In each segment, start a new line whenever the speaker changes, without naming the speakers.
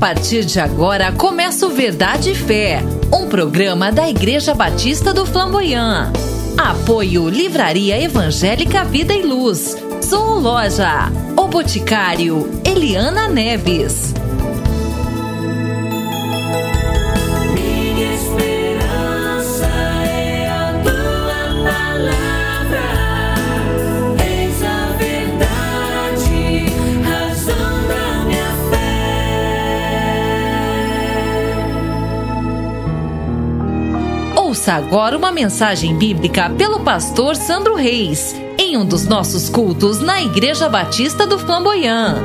partir de agora começa o Verdade e Fé, um programa da Igreja Batista do Flamboyant. Apoio Livraria Evangélica Vida e Luz. Zoologia. O Boticário. Eliana Neves. Ouça agora uma mensagem bíblica pelo pastor Sandro Reis, em um dos nossos cultos na Igreja Batista do Flamboyant.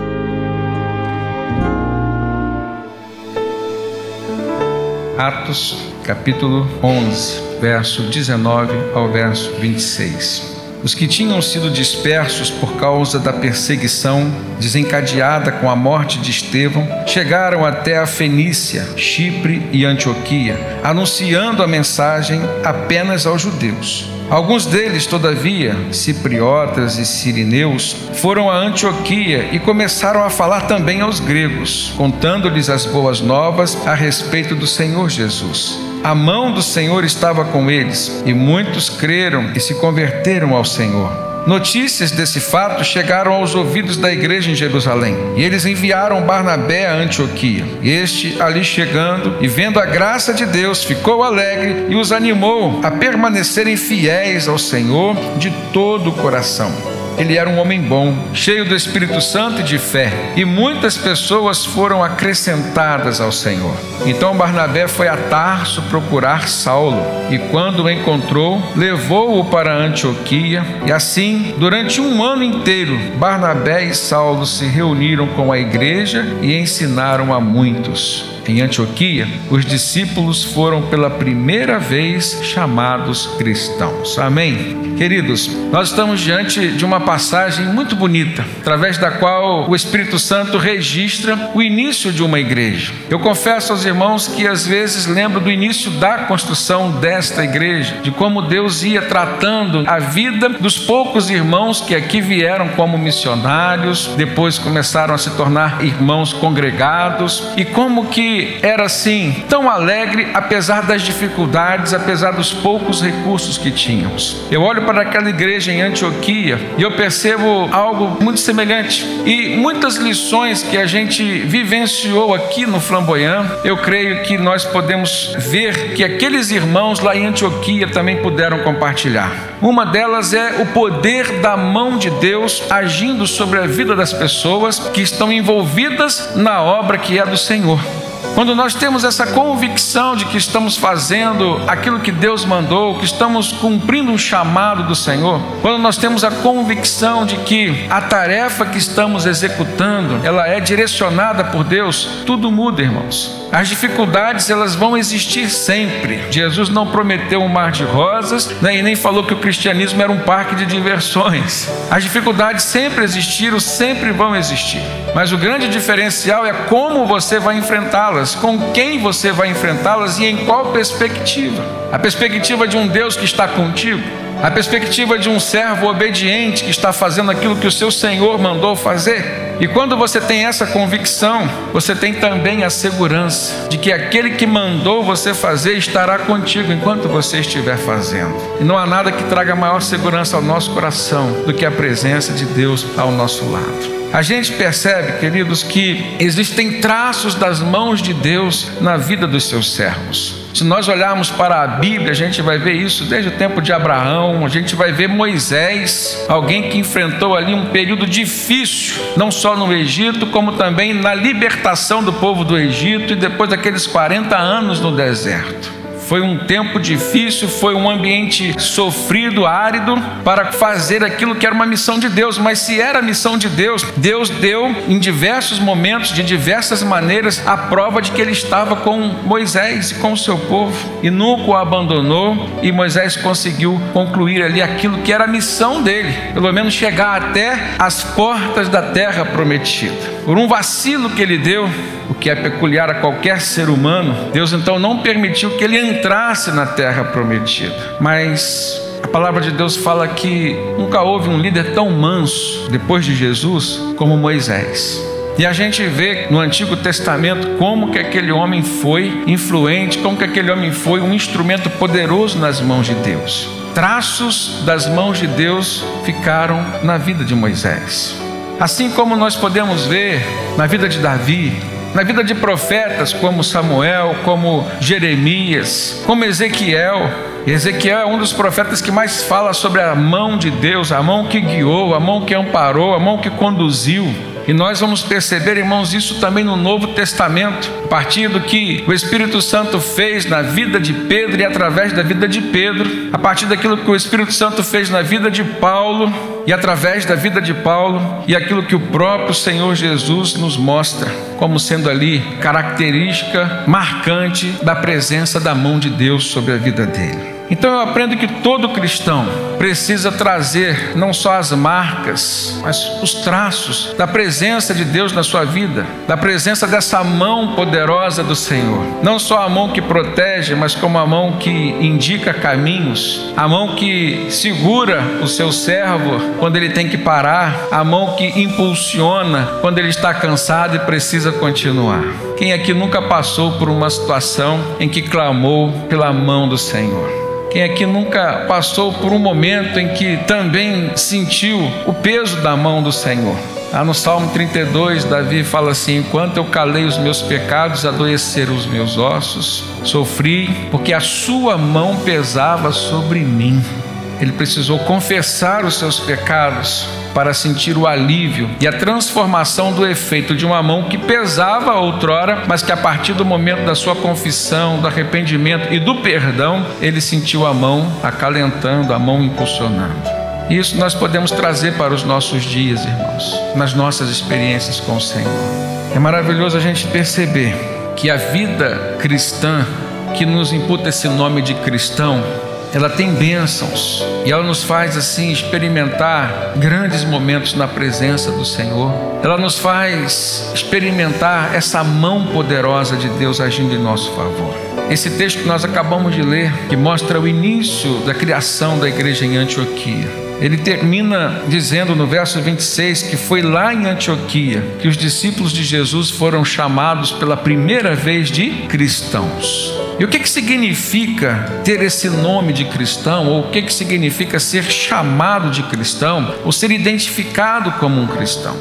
Atos, capítulo 11, verso 19 ao verso 26. Os que tinham sido dispersos por causa da perseguição desencadeada com a morte de Estevão chegaram até a Fenícia, Chipre e Antioquia, anunciando a mensagem apenas aos judeus. Alguns deles, todavia, cipriotas e sirineus, foram a Antioquia e começaram a falar também aos gregos, contando-lhes as boas novas a respeito do Senhor Jesus. A mão do Senhor estava com eles e muitos creram e se converteram ao Senhor. Notícias desse fato chegaram aos ouvidos da igreja em Jerusalém, e eles enviaram Barnabé a Antioquia. Este, ali chegando e vendo a graça de Deus, ficou alegre e os animou a permanecerem fiéis ao Senhor de todo o coração. Ele era um homem bom, cheio do Espírito Santo e de fé, e muitas pessoas foram acrescentadas ao Senhor. Então Barnabé foi a Tarso procurar Saulo, e quando o encontrou, levou-o para Antioquia, e assim, durante um ano inteiro, Barnabé e Saulo se reuniram com a igreja e ensinaram a muitos. Em Antioquia, os discípulos foram pela primeira vez chamados cristãos. Amém. Queridos, nós estamos diante de uma passagem muito bonita, através da qual o Espírito Santo registra o início de uma igreja. Eu confesso aos irmãos que às vezes lembro do início da construção desta igreja, de como Deus ia tratando a vida dos poucos irmãos que aqui vieram como missionários, depois começaram a se tornar irmãos congregados e como que era assim, tão alegre, apesar das dificuldades, apesar dos poucos recursos que tínhamos. Eu olho para aquela igreja em Antioquia e eu percebo algo muito semelhante. E muitas lições que a gente vivenciou aqui no Flamboyant, eu creio que nós podemos ver que aqueles irmãos lá em Antioquia também puderam compartilhar. Uma delas é o poder da mão de Deus agindo sobre a vida das pessoas que estão envolvidas na obra que é do Senhor. Quando nós temos essa convicção de que estamos fazendo aquilo que Deus mandou, que estamos cumprindo um chamado do Senhor, quando nós temos a convicção de que a tarefa que estamos executando, ela é direcionada por Deus, tudo muda, irmãos. As dificuldades elas vão existir sempre. Jesus não prometeu um mar de rosas, né, e nem falou que o cristianismo era um parque de diversões. As dificuldades sempre existiram, sempre vão existir. Mas o grande diferencial é como você vai enfrentá-las, com quem você vai enfrentá-las e em qual perspectiva. A perspectiva de um Deus que está contigo, a perspectiva de um servo obediente que está fazendo aquilo que o seu Senhor mandou fazer e quando você tem essa convicção, você tem também a segurança de que aquele que mandou você fazer estará contigo enquanto você estiver fazendo. E não há nada que traga maior segurança ao nosso coração do que a presença de Deus ao nosso lado. A gente percebe, queridos, que existem traços das mãos de Deus na vida dos seus servos. Se nós olharmos para a Bíblia, a gente vai ver isso desde o tempo de Abraão, a gente vai ver Moisés, alguém que enfrentou ali um período difícil, não só no Egito, como também na libertação do povo do Egito e depois daqueles 40 anos no deserto. Foi um tempo difícil, foi um ambiente sofrido, árido, para fazer aquilo que era uma missão de Deus. Mas se era a missão de Deus, Deus deu em diversos momentos, de diversas maneiras, a prova de que ele estava com Moisés e com o seu povo. E nunca o abandonou, e Moisés conseguiu concluir ali aquilo que era a missão dele, pelo menos chegar até as portas da terra prometida. Por um vacilo que ele deu, o que é peculiar a qualquer ser humano, Deus então não permitiu que ele entrasse na terra prometida. Mas a palavra de Deus fala que nunca houve um líder tão manso depois de Jesus como Moisés. E a gente vê no Antigo Testamento como que aquele homem foi influente, como que aquele homem foi um instrumento poderoso nas mãos de Deus. Traços das mãos de Deus ficaram na vida de Moisés. Assim como nós podemos ver na vida de Davi, na vida de profetas como Samuel, como Jeremias, como Ezequiel. Ezequiel é um dos profetas que mais fala sobre a mão de Deus, a mão que guiou, a mão que amparou, a mão que conduziu. E nós vamos perceber, irmãos, isso também no Novo Testamento, a partir do que o Espírito Santo fez na vida de Pedro e através da vida de Pedro, a partir daquilo que o Espírito Santo fez na vida de Paulo e através da vida de Paulo e aquilo que o próprio Senhor Jesus nos mostra como sendo ali característica marcante da presença da mão de Deus sobre a vida dele. Então eu aprendo que todo cristão precisa trazer não só as marcas, mas os traços da presença de Deus na sua vida, da presença dessa mão poderosa do Senhor. Não só a mão que protege, mas como a mão que indica caminhos, a mão que segura o seu servo quando ele tem que parar, a mão que impulsiona quando ele está cansado e precisa continuar. Quem aqui nunca passou por uma situação em que clamou pela mão do Senhor? Quem aqui nunca passou por um momento em que também sentiu o peso da mão do Senhor? Lá no Salmo 32, Davi fala assim: Enquanto eu calei os meus pecados, adoeceram os meus ossos, sofri, porque a sua mão pesava sobre mim. Ele precisou confessar os seus pecados para sentir o alívio e a transformação do efeito de uma mão que pesava outrora, mas que a partir do momento da sua confissão, do arrependimento e do perdão, ele sentiu a mão acalentando, a mão impulsionando. Isso nós podemos trazer para os nossos dias, irmãos, nas nossas experiências com o Senhor. É maravilhoso a gente perceber que a vida cristã, que nos imputa esse nome de cristão, ela tem bênçãos e ela nos faz assim experimentar grandes momentos na presença do Senhor. Ela nos faz experimentar essa mão poderosa de Deus agindo em nosso favor. Esse texto que nós acabamos de ler, que mostra o início da criação da igreja em Antioquia, ele termina dizendo no verso 26 que foi lá em Antioquia que os discípulos de Jesus foram chamados pela primeira vez de cristãos. E o que, que significa ter esse nome de cristão, ou o que, que significa ser chamado de cristão, ou ser identificado como um cristão?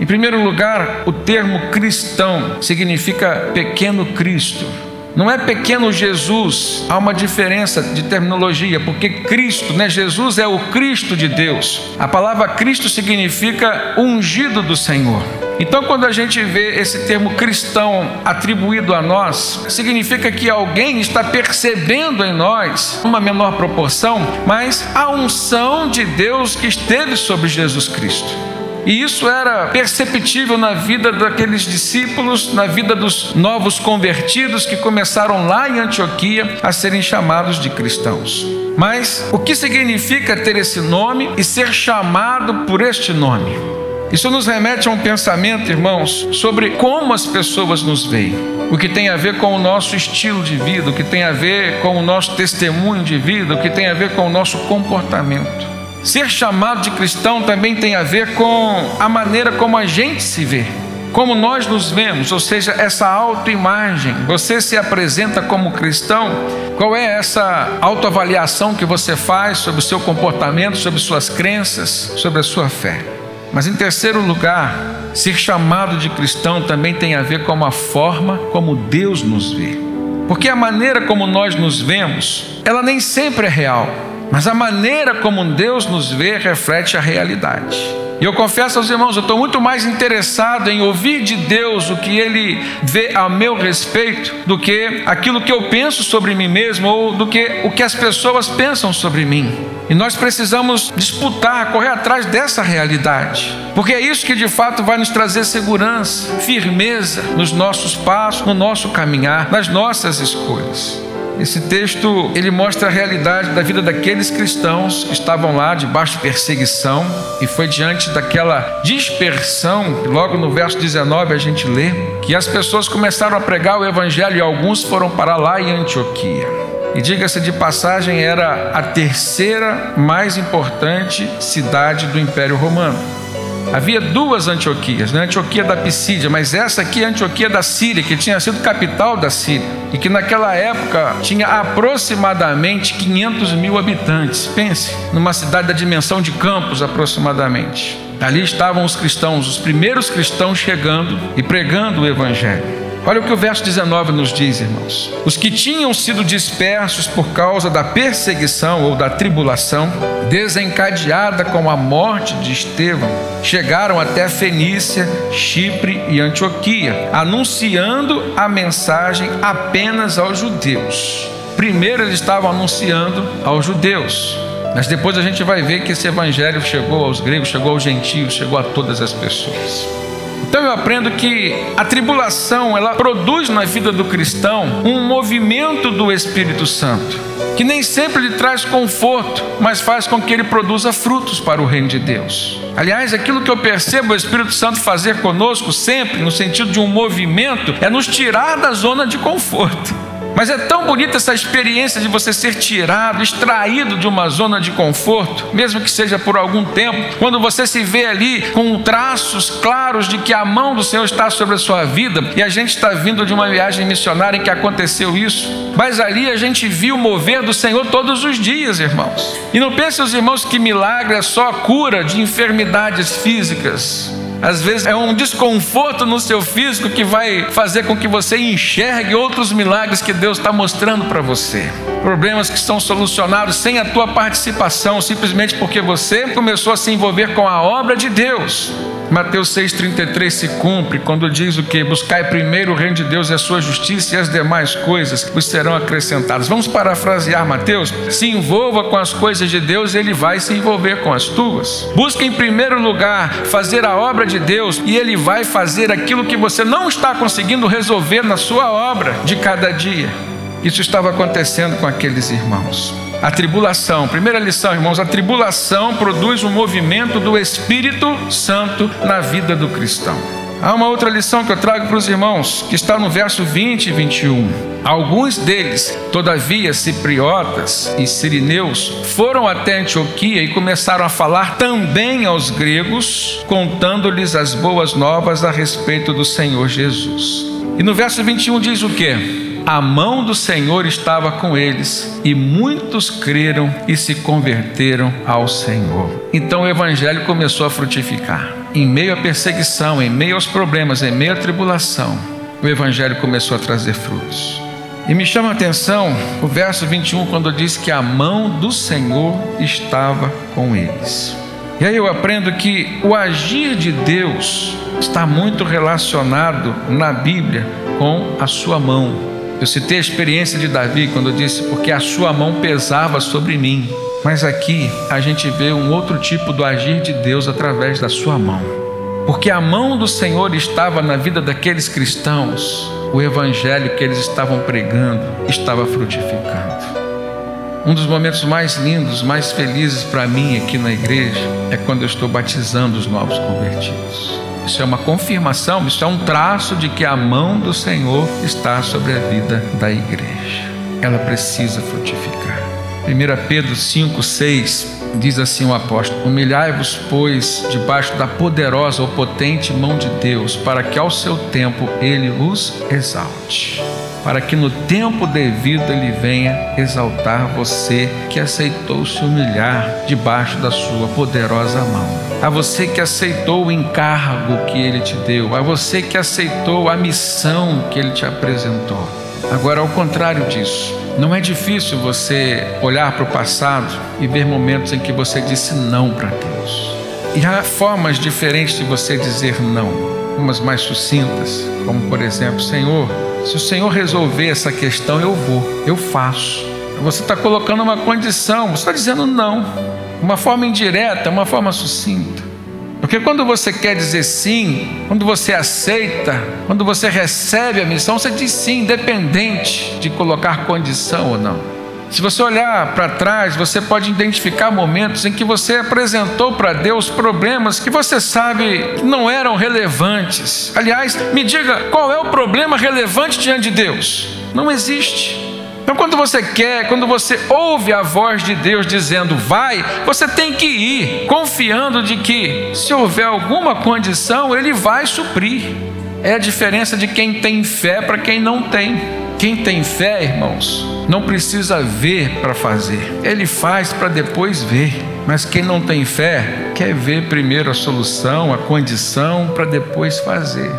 Em primeiro lugar, o termo cristão significa pequeno Cristo. Não é pequeno Jesus, há uma diferença de terminologia, porque Cristo, né? Jesus é o Cristo de Deus. A palavra Cristo significa ungido do Senhor. Então, quando a gente vê esse termo cristão atribuído a nós, significa que alguém está percebendo em nós, uma menor proporção, mas a unção de Deus que esteve sobre Jesus Cristo. E isso era perceptível na vida daqueles discípulos, na vida dos novos convertidos que começaram lá em Antioquia a serem chamados de cristãos. Mas o que significa ter esse nome e ser chamado por este nome? Isso nos remete a um pensamento, irmãos, sobre como as pessoas nos veem. O que tem a ver com o nosso estilo de vida, o que tem a ver com o nosso testemunho de vida, o que tem a ver com o nosso comportamento. Ser chamado de cristão também tem a ver com a maneira como a gente se vê, como nós nos vemos, ou seja, essa autoimagem. Você se apresenta como cristão, qual é essa autoavaliação que você faz sobre o seu comportamento, sobre suas crenças, sobre a sua fé? Mas em terceiro lugar, ser chamado de cristão também tem a ver com a forma como Deus nos vê. Porque a maneira como nós nos vemos, ela nem sempre é real, mas a maneira como Deus nos vê reflete a realidade. E eu confesso aos irmãos, eu estou muito mais interessado em ouvir de Deus o que Ele vê a meu respeito do que aquilo que eu penso sobre mim mesmo ou do que o que as pessoas pensam sobre mim. E nós precisamos disputar, correr atrás dessa realidade, porque é isso que de fato vai nos trazer segurança, firmeza nos nossos passos, no nosso caminhar, nas nossas escolhas. Esse texto ele mostra a realidade da vida daqueles cristãos que estavam lá debaixo de perseguição e foi diante daquela dispersão, logo no verso 19 a gente lê, que as pessoas começaram a pregar o evangelho e alguns foram para lá em Antioquia. E diga-se de passagem, era a terceira mais importante cidade do Império Romano. Havia duas Antioquias, né? Antioquia da Pisídia, mas essa aqui é a Antioquia da Síria, que tinha sido capital da Síria e que naquela época tinha aproximadamente 500 mil habitantes. Pense, numa cidade da dimensão de Campos, aproximadamente. Ali estavam os cristãos, os primeiros cristãos chegando e pregando o Evangelho. Olha o que o verso 19 nos diz, irmãos. Os que tinham sido dispersos por causa da perseguição ou da tribulação, desencadeada com a morte de Estevão, chegaram até Fenícia, Chipre e Antioquia, anunciando a mensagem apenas aos judeus. Primeiro eles estavam anunciando aos judeus, mas depois a gente vai ver que esse evangelho chegou aos gregos, chegou aos gentios, chegou a todas as pessoas. Então eu aprendo que a tribulação, ela produz na vida do cristão um movimento do Espírito Santo, que nem sempre lhe traz conforto, mas faz com que ele produza frutos para o reino de Deus. Aliás, aquilo que eu percebo o Espírito Santo fazer conosco sempre, no sentido de um movimento, é nos tirar da zona de conforto. Mas é tão bonita essa experiência de você ser tirado, extraído de uma zona de conforto, mesmo que seja por algum tempo, quando você se vê ali com traços claros de que a mão do Senhor está sobre a sua vida, e a gente está vindo de uma viagem missionária em que aconteceu isso, mas ali a gente viu o mover do Senhor todos os dias, irmãos. E não pense os irmãos que milagre é só a cura de enfermidades físicas. Às vezes é um desconforto no seu físico que vai fazer com que você enxergue outros milagres que Deus está mostrando para você. Problemas que são solucionados sem a tua participação, simplesmente porque você começou a se envolver com a obra de Deus. Mateus 6,33 se cumpre quando diz o que? Buscai primeiro o reino de Deus e a sua justiça e as demais coisas vos serão acrescentadas. Vamos parafrasear Mateus? Se envolva com as coisas de Deus, ele vai se envolver com as tuas. Busque em primeiro lugar fazer a obra de Deus e ele vai fazer aquilo que você não está conseguindo resolver na sua obra de cada dia. Isso estava acontecendo com aqueles irmãos. A tribulação, primeira lição, irmãos, a tribulação produz um movimento do Espírito Santo na vida do cristão. Há uma outra lição que eu trago para os irmãos, que está no verso 20 e 21. Alguns deles, todavia, cipriotas e sirineus, foram até Antioquia e começaram a falar também aos gregos, contando-lhes as boas novas a respeito do Senhor Jesus. E no verso 21 diz o que? a mão do Senhor estava com eles e muitos creram e se converteram ao Senhor. Então o evangelho começou a frutificar. Em meio à perseguição, em meio aos problemas, em meio à tribulação, o evangelho começou a trazer frutos. E me chama a atenção o verso 21 quando diz que a mão do Senhor estava com eles. E aí eu aprendo que o agir de Deus está muito relacionado na Bíblia com a sua mão. Eu citei a experiência de Davi quando disse, porque a sua mão pesava sobre mim. Mas aqui a gente vê um outro tipo do agir de Deus através da sua mão. Porque a mão do Senhor estava na vida daqueles cristãos, o evangelho que eles estavam pregando estava frutificando. Um dos momentos mais lindos, mais felizes para mim aqui na igreja é quando eu estou batizando os novos convertidos. Isso é uma confirmação, isso é um traço de que a mão do Senhor está sobre a vida da igreja. Ela precisa frutificar. 1 Pedro 5, 6 diz assim o apóstolo: Humilhai-vos, pois, debaixo da poderosa ou potente mão de Deus, para que ao seu tempo ele os exalte para que no tempo devido ele venha exaltar você que aceitou se humilhar debaixo da sua poderosa mão. A você que aceitou o encargo que ele te deu, a você que aceitou a missão que ele te apresentou. Agora, ao contrário disso, não é difícil você olhar para o passado e ver momentos em que você disse não para Deus. E há formas diferentes de você dizer não, umas mais sucintas, como por exemplo, Senhor, se o Senhor resolver essa questão, eu vou, eu faço. Você está colocando uma condição, você está dizendo não, uma forma indireta, uma forma sucinta. Porque quando você quer dizer sim, quando você aceita, quando você recebe a missão, você diz sim, independente de colocar condição ou não. Se você olhar para trás, você pode identificar momentos em que você apresentou para Deus problemas que você sabe que não eram relevantes. Aliás, me diga qual é o problema relevante diante de Deus? Não existe. Então, quando você quer, quando você ouve a voz de Deus dizendo vai, você tem que ir, confiando de que, se houver alguma condição, Ele vai suprir. É a diferença de quem tem fé para quem não tem. Quem tem fé, irmãos, não precisa ver para fazer, ele faz para depois ver. Mas quem não tem fé, quer ver primeiro a solução, a condição, para depois fazer.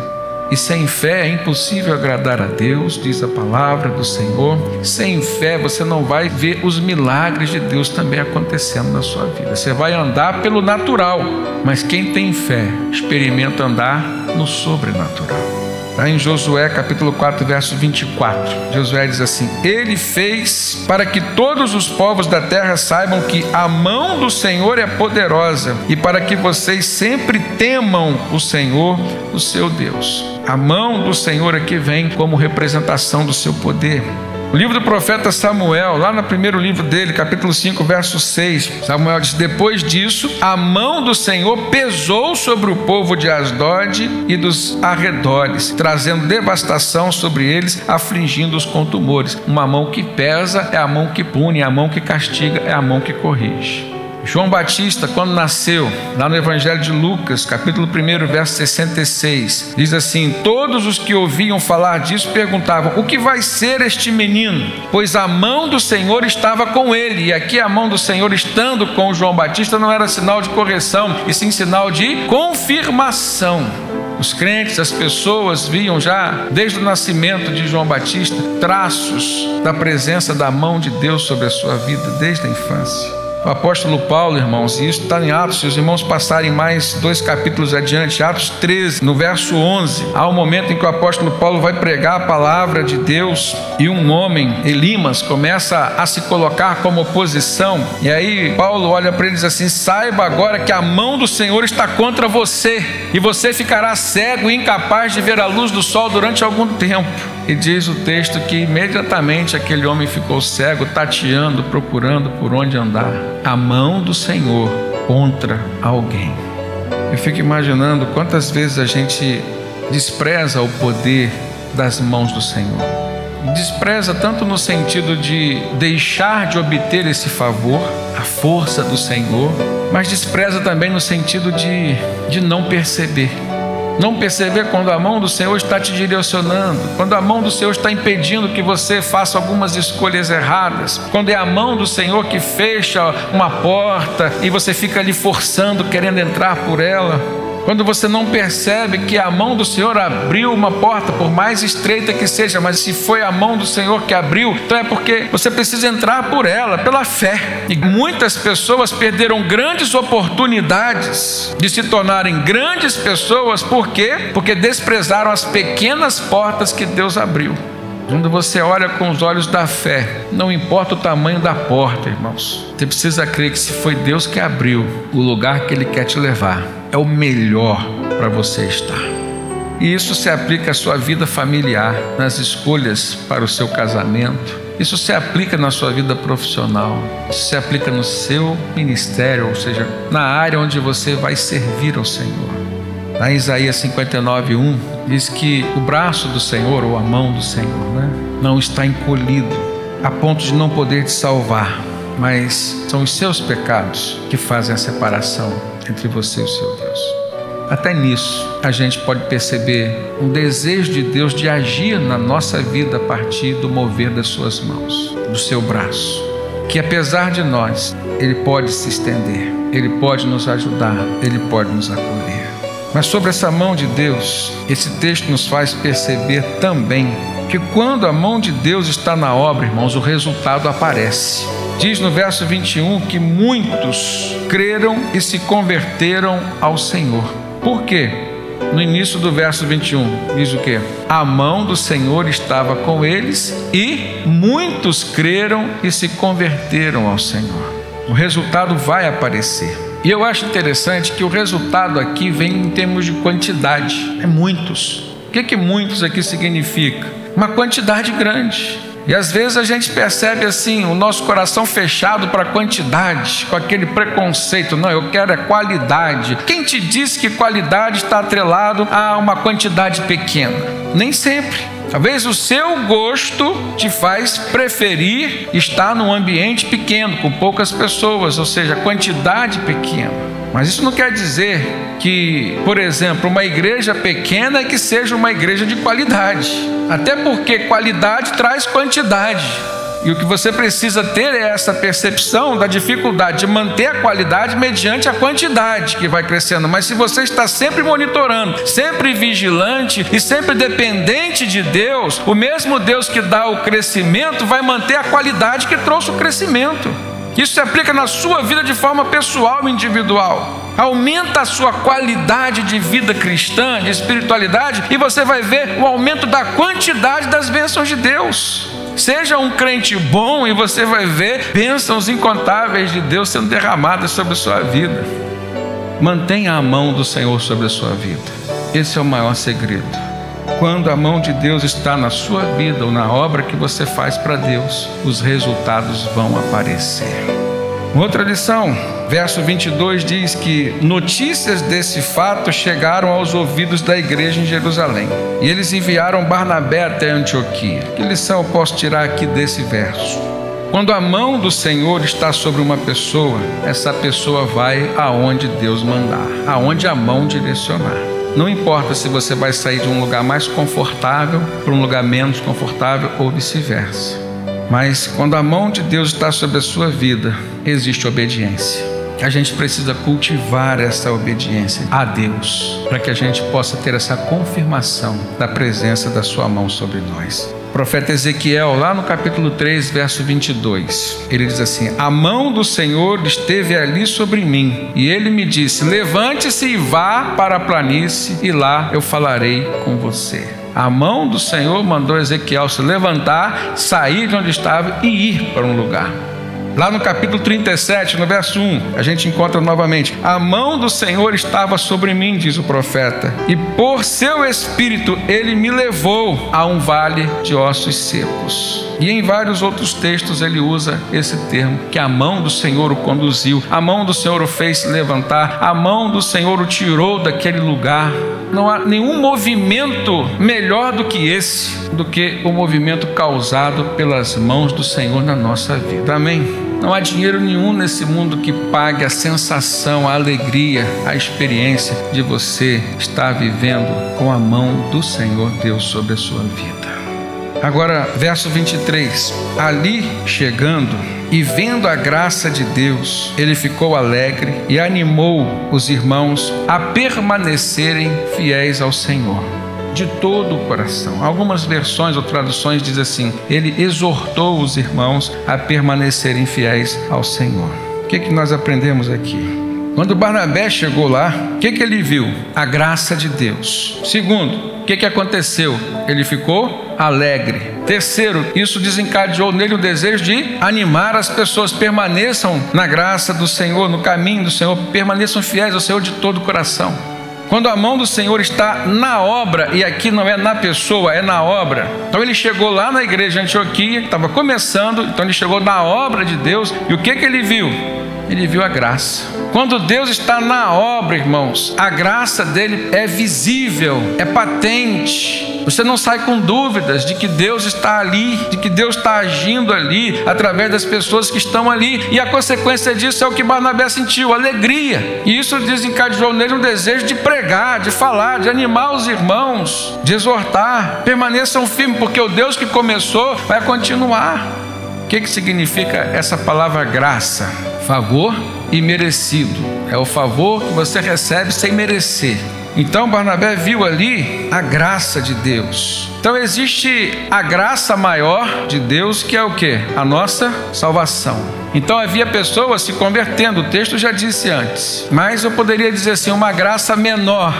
E sem fé é impossível agradar a Deus, diz a palavra do Senhor. Sem fé você não vai ver os milagres de Deus também acontecendo na sua vida. Você vai andar pelo natural, mas quem tem fé experimenta andar no sobrenatural. Está em Josué capítulo 4, verso 24. Josué diz assim: Ele fez para que todos os povos da terra saibam que a mão do Senhor é poderosa e para que vocês sempre temam o Senhor, o seu Deus. A mão do Senhor aqui vem como representação do seu poder. O livro do profeta Samuel, lá no primeiro livro dele, capítulo 5, verso 6, Samuel diz: Depois disso, a mão do Senhor pesou sobre o povo de Asdod e dos arredores, trazendo devastação sobre eles, afligindo-os com tumores. Uma mão que pesa é a mão que pune, a mão que castiga é a mão que corrige. João Batista, quando nasceu, lá no Evangelho de Lucas, capítulo 1, verso 66, diz assim: Todos os que ouviam falar disso perguntavam: O que vai ser este menino? Pois a mão do Senhor estava com ele. E aqui a mão do Senhor estando com João Batista não era sinal de correção, e sim sinal de confirmação. Os crentes, as pessoas viam já, desde o nascimento de João Batista, traços da presença da mão de Deus sobre a sua vida desde a infância. O apóstolo Paulo, irmãos, e isso está em Atos, se os irmãos passarem mais dois capítulos adiante, Atos 13, no verso 11, há um momento em que o apóstolo Paulo vai pregar a palavra de Deus e um homem, Elimas, começa a se colocar como oposição, e aí Paulo olha para ele e diz assim: saiba agora que a mão do Senhor está contra você, e você ficará cego e incapaz de ver a luz do sol durante algum tempo. E diz o texto que imediatamente aquele homem ficou cego, tateando, procurando por onde andar. A mão do Senhor contra alguém. Eu fico imaginando quantas vezes a gente despreza o poder das mãos do Senhor. Despreza tanto no sentido de deixar de obter esse favor, a força do Senhor, mas despreza também no sentido de, de não perceber não perceber quando a mão do Senhor está te direcionando, quando a mão do Senhor está impedindo que você faça algumas escolhas erradas, quando é a mão do Senhor que fecha uma porta e você fica ali forçando, querendo entrar por ela. Quando você não percebe que a mão do Senhor abriu uma porta, por mais estreita que seja, mas se foi a mão do Senhor que abriu, então é porque você precisa entrar por ela, pela fé. E muitas pessoas perderam grandes oportunidades de se tornarem grandes pessoas, por quê? Porque desprezaram as pequenas portas que Deus abriu. Quando você olha com os olhos da fé, não importa o tamanho da porta, irmãos, você precisa crer que se foi Deus que abriu o lugar que Ele quer te levar, é o melhor para você estar. E isso se aplica à sua vida familiar, nas escolhas para o seu casamento. Isso se aplica na sua vida profissional. Isso se aplica no seu ministério, ou seja, na área onde você vai servir ao Senhor. Na Isaías 59, 1, diz que o braço do Senhor, ou a mão do Senhor, né, não está encolhido a ponto de não poder te salvar, mas são os seus pecados que fazem a separação entre você e o seu Deus. Até nisso, a gente pode perceber um desejo de Deus de agir na nossa vida a partir do mover das suas mãos, do seu braço. Que apesar de nós, Ele pode se estender, Ele pode nos ajudar, Ele pode nos acolher. Mas sobre essa mão de Deus, esse texto nos faz perceber também que quando a mão de Deus está na obra, irmãos, o resultado aparece. Diz no verso 21 que muitos creram e se converteram ao Senhor. Por quê? No início do verso 21, diz o que? A mão do Senhor estava com eles e muitos creram e se converteram ao Senhor. O resultado vai aparecer. E eu acho interessante que o resultado aqui vem em termos de quantidade. É muitos. O que, que muitos aqui significa? Uma quantidade grande. E às vezes a gente percebe assim, o nosso coração fechado para quantidade, com aquele preconceito, não, eu quero é qualidade. Quem te disse que qualidade está atrelado a uma quantidade pequena? Nem sempre. Talvez o seu gosto te faz preferir estar num ambiente pequeno, com poucas pessoas, ou seja, quantidade pequena. Mas isso não quer dizer que, por exemplo, uma igreja pequena é que seja uma igreja de qualidade. Até porque qualidade traz quantidade. E o que você precisa ter é essa percepção da dificuldade de manter a qualidade mediante a quantidade que vai crescendo. Mas se você está sempre monitorando, sempre vigilante e sempre dependente de Deus, o mesmo Deus que dá o crescimento vai manter a qualidade que trouxe o crescimento. Isso se aplica na sua vida de forma pessoal e individual. Aumenta a sua qualidade de vida cristã, de espiritualidade, e você vai ver o aumento da quantidade das bênçãos de Deus. Seja um crente bom e você vai ver bênçãos incontáveis de Deus sendo derramadas sobre a sua vida. Mantenha a mão do Senhor sobre a sua vida. Esse é o maior segredo. Quando a mão de Deus está na sua vida ou na obra que você faz para Deus, os resultados vão aparecer. Outra lição, verso 22 diz que notícias desse fato chegaram aos ouvidos da igreja em Jerusalém. E eles enviaram Barnabé até Antioquia. Que lição eu posso tirar aqui desse verso? Quando a mão do Senhor está sobre uma pessoa, essa pessoa vai aonde Deus mandar, aonde a mão direcionar. Não importa se você vai sair de um lugar mais confortável para um lugar menos confortável ou vice-versa. Mas quando a mão de Deus está sobre a sua vida, existe obediência. A gente precisa cultivar essa obediência a Deus, para que a gente possa ter essa confirmação da presença da Sua mão sobre nós. Profeta Ezequiel, lá no capítulo 3, verso 22, ele diz assim: A mão do Senhor esteve ali sobre mim, e ele me disse: Levante-se e vá para a planície, e lá eu falarei com você. A mão do Senhor mandou Ezequiel se levantar, sair de onde estava e ir para um lugar. Lá no capítulo 37, no verso 1, a gente encontra novamente: A mão do Senhor estava sobre mim, diz o profeta, e por seu espírito ele me levou a um vale de ossos secos. E em vários outros textos ele usa esse termo, que a mão do Senhor o conduziu, a mão do Senhor o fez levantar, a mão do Senhor o tirou daquele lugar. Não há nenhum movimento melhor do que esse, do que o movimento causado pelas mãos do Senhor na nossa vida. Amém. Não há dinheiro nenhum nesse mundo que pague a sensação, a alegria, a experiência de você estar vivendo com a mão do Senhor Deus sobre a sua vida. Agora, verso 23. Ali chegando e vendo a graça de Deus, ele ficou alegre e animou os irmãos a permanecerem fiéis ao Senhor de todo o coração. Algumas versões ou traduções diz assim: ele exortou os irmãos a permanecerem fiéis ao Senhor. O que, que nós aprendemos aqui? Quando Barnabé chegou lá, o que, que ele viu? A graça de Deus. Segundo, o que, que aconteceu? Ele ficou alegre. Terceiro, isso desencadeou nele o desejo de animar as pessoas, permaneçam na graça do Senhor, no caminho do Senhor, permaneçam fiéis ao Senhor de todo o coração. Quando a mão do Senhor está na obra, e aqui não é na pessoa, é na obra. Então ele chegou lá na igreja de Antioquia, estava começando, então ele chegou na obra de Deus, e o que, que ele viu? Ele viu a graça. Quando Deus está na obra, irmãos, a graça dele é visível, é patente. Você não sai com dúvidas de que Deus está ali, de que Deus está agindo ali, através das pessoas que estão ali. E a consequência disso é o que Barnabé sentiu: alegria. E isso desencadeou nele um desejo de pregar, de falar, de animar os irmãos, de exortar. Permaneçam firmes, porque o Deus que começou vai continuar. O que, que significa essa palavra graça? Favor e merecido. É o favor que você recebe sem merecer. Então Barnabé viu ali a graça de Deus. Então existe a graça maior de Deus, que é o que? A nossa salvação. Então havia pessoas se convertendo, o texto já disse antes. Mas eu poderia dizer assim, uma graça menor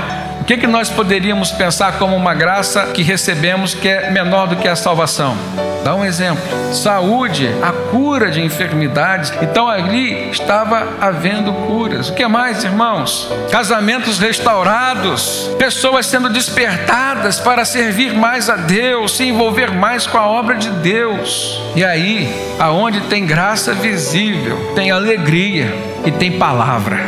o que, que nós poderíamos pensar como uma graça que recebemos que é menor do que a salvação? Dá um exemplo: saúde, a cura de enfermidades. Então ali estava havendo curas. O que mais, irmãos? Casamentos restaurados, pessoas sendo despertadas para servir mais a Deus, se envolver mais com a obra de Deus. E aí, aonde tem graça visível, tem alegria e tem palavra.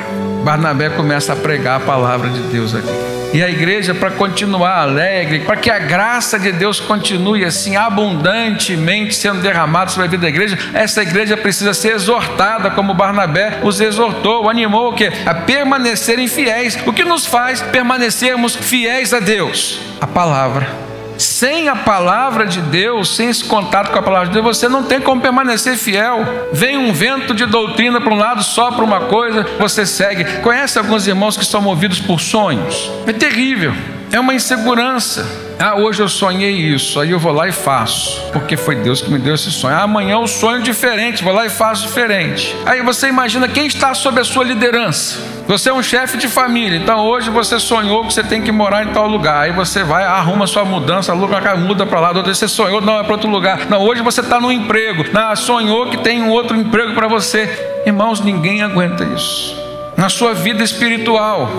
Barnabé começa a pregar a palavra de Deus aqui. E a igreja, para continuar alegre, para que a graça de Deus continue assim abundantemente sendo derramada sobre a vida da igreja, essa igreja precisa ser exortada, como Barnabé os exortou, animou o que? A permanecerem fiéis. O que nos faz permanecermos fiéis a Deus? A palavra. Sem a palavra de Deus, sem esse contato com a palavra de Deus, você não tem como permanecer fiel. Vem um vento de doutrina para um lado, só para uma coisa, você segue. Conhece alguns irmãos que são movidos por sonhos? É terrível, é uma insegurança. Ah, hoje eu sonhei isso, aí eu vou lá e faço, porque foi Deus que me deu esse sonho. Ah, amanhã o sonho é diferente, vou lá e faço diferente. Aí você imagina quem está sob a sua liderança. Você é um chefe de família, então hoje você sonhou que você tem que morar em tal lugar. Aí você vai, arruma sua mudança, aluga muda para lá. Outro você sonhou, não, é para outro lugar. Não, hoje você está no emprego. Não, sonhou que tem um outro emprego para você. Irmãos, ninguém aguenta isso. Na sua vida espiritual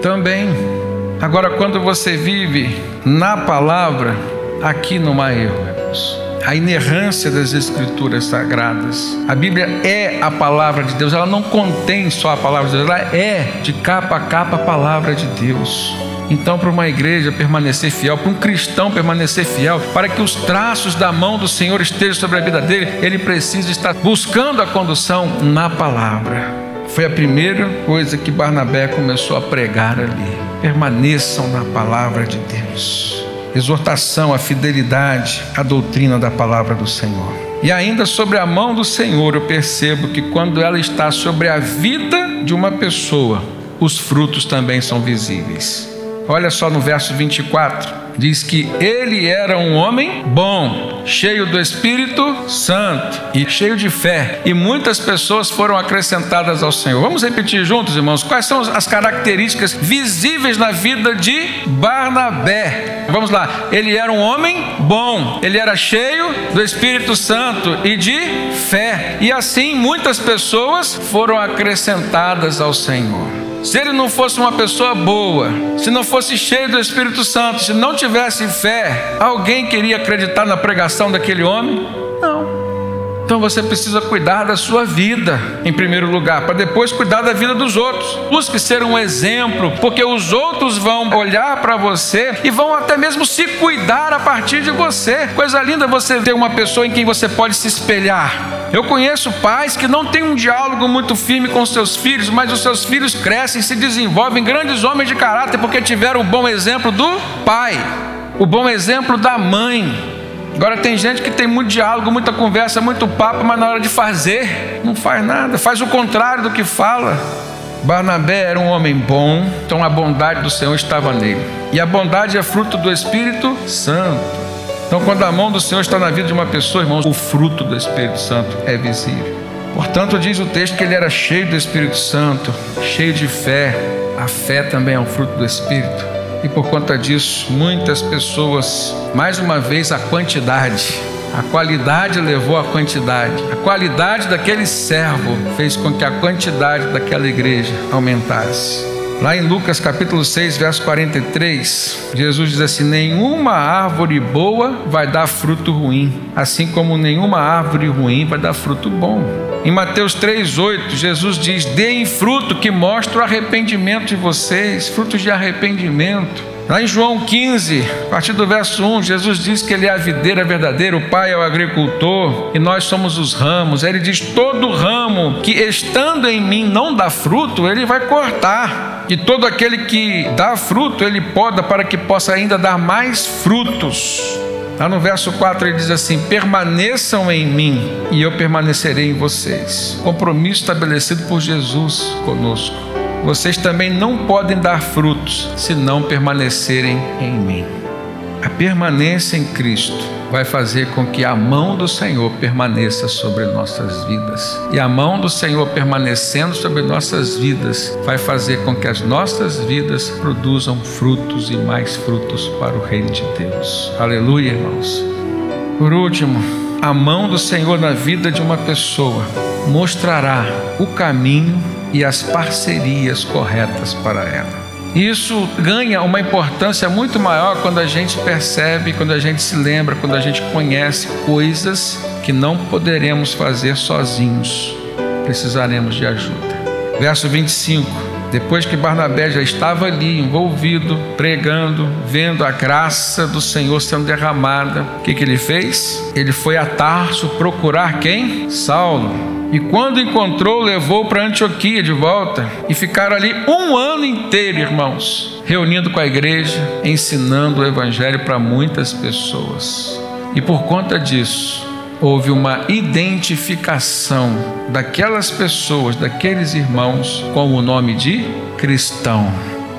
também. Agora, quando você vive na palavra, aqui não há erro, irmãos. A inerrância das Escrituras sagradas. A Bíblia é a palavra de Deus, ela não contém só a palavra de Deus, ela é de capa a capa a palavra de Deus. Então, para uma igreja permanecer fiel, para um cristão permanecer fiel, para que os traços da mão do Senhor estejam sobre a vida dele, ele precisa estar buscando a condução na palavra. Foi a primeira coisa que Barnabé começou a pregar ali. Permaneçam na palavra de Deus. Exortação à fidelidade à doutrina da palavra do Senhor. E ainda sobre a mão do Senhor, eu percebo que quando ela está sobre a vida de uma pessoa, os frutos também são visíveis. Olha só no verso 24 diz que ele era um homem bom, cheio do Espírito Santo e cheio de fé, e muitas pessoas foram acrescentadas ao Senhor. Vamos repetir juntos, irmãos, quais são as características visíveis na vida de Barnabé? Vamos lá, ele era um homem bom, ele era cheio do Espírito Santo e de fé, e assim muitas pessoas foram acrescentadas ao Senhor. Se ele não fosse uma pessoa boa, se não fosse cheio do Espírito Santo, se não tivesse fé, alguém queria acreditar na pregação daquele homem? Não. Então você precisa cuidar da sua vida em primeiro lugar, para depois cuidar da vida dos outros. Busque ser um exemplo, porque os outros vão olhar para você e vão até mesmo se cuidar a partir de você. Coisa linda você ter uma pessoa em quem você pode se espelhar. Eu conheço pais que não têm um diálogo muito firme com seus filhos, mas os seus filhos crescem, se desenvolvem grandes homens de caráter porque tiveram o bom exemplo do pai, o bom exemplo da mãe. Agora tem gente que tem muito diálogo, muita conversa, muito papo, mas na hora de fazer, não faz nada, faz o contrário do que fala. Barnabé era um homem bom, então a bondade do Senhor estava nele. E a bondade é fruto do Espírito Santo. Então, quando a mão do Senhor está na vida de uma pessoa, irmãos, o fruto do Espírito Santo é visível. Portanto, diz o texto que ele era cheio do Espírito Santo, cheio de fé. A fé também é um fruto do Espírito. E por conta disso, muitas pessoas, mais uma vez, a quantidade, a qualidade levou a quantidade. A qualidade daquele servo fez com que a quantidade daquela igreja aumentasse. Lá em Lucas capítulo 6, verso 43, Jesus diz assim: Nenhuma árvore boa vai dar fruto ruim, assim como nenhuma árvore ruim vai dar fruto bom. Em Mateus 3,8, Jesus diz: Deem fruto que mostre o arrependimento de vocês, frutos de arrependimento. Lá em João 15, a partir do verso 1, Jesus diz que Ele é a videira verdadeira, o Pai é o agricultor e nós somos os ramos. Ele diz: todo ramo que estando em mim não dá fruto, Ele vai cortar. E todo aquele que dá fruto, Ele poda para que possa ainda dar mais frutos. Lá no verso 4 ele diz assim: permaneçam em mim e eu permanecerei em vocês. Compromisso estabelecido por Jesus conosco. Vocês também não podem dar frutos se não permanecerem em mim. A permanência em Cristo vai fazer com que a mão do Senhor permaneça sobre nossas vidas. E a mão do Senhor permanecendo sobre nossas vidas vai fazer com que as nossas vidas produzam frutos e mais frutos para o reino de Deus. Aleluia, irmãos. Por último, a mão do Senhor na vida de uma pessoa mostrará o caminho e as parcerias corretas para ela. Isso ganha uma importância muito maior quando a gente percebe, quando a gente se lembra, quando a gente conhece coisas que não poderemos fazer sozinhos. Precisaremos de ajuda. Verso 25. Depois que Barnabé já estava ali envolvido, pregando, vendo a graça do Senhor sendo derramada, o que, que ele fez? Ele foi a Tarso procurar quem? Saulo. E quando encontrou, levou para Antioquia de volta. E ficaram ali um ano inteiro, irmãos, reunindo com a igreja, ensinando o evangelho para muitas pessoas. E por conta disso, houve uma identificação daquelas pessoas, daqueles irmãos, com o nome de cristão,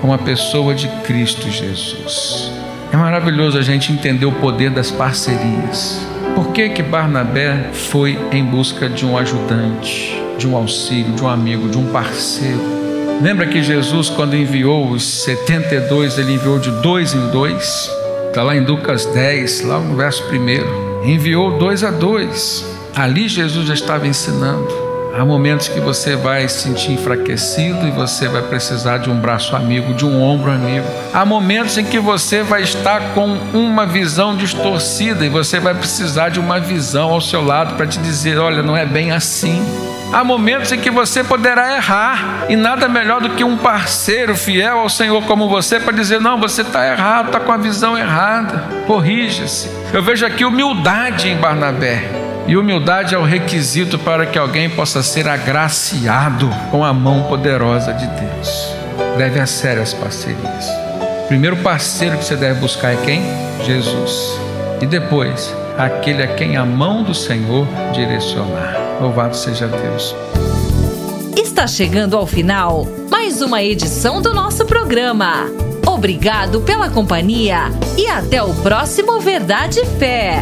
uma pessoa de Cristo Jesus. É maravilhoso a gente entender o poder das parcerias. Por que que Barnabé foi em busca de um ajudante, de um auxílio, de um amigo, de um parceiro? Lembra que Jesus, quando enviou os 72, ele enviou de dois em dois? Está lá em Lucas 10, lá no verso 1 enviou dois a dois. Ali Jesus já estava ensinando. Há momentos que você vai se sentir enfraquecido e você vai precisar de um braço amigo, de um ombro amigo. Há momentos em que você vai estar com uma visão distorcida e você vai precisar de uma visão ao seu lado para te dizer: olha, não é bem assim. Há momentos em que você poderá errar, e nada melhor do que um parceiro fiel ao Senhor como você para dizer: não, você está errado, está com a visão errada, corrija-se. Eu vejo aqui humildade em Barnabé, e humildade é o requisito para que alguém possa ser agraciado com a mão poderosa de Deus. Leve a sério as parcerias. O primeiro parceiro que você deve buscar é quem? Jesus. E depois, aquele a quem a mão do Senhor direcionar. Louvado seja Deus.
Está chegando ao final mais uma edição do nosso programa. Obrigado pela companhia e até o próximo Verdade e Fé.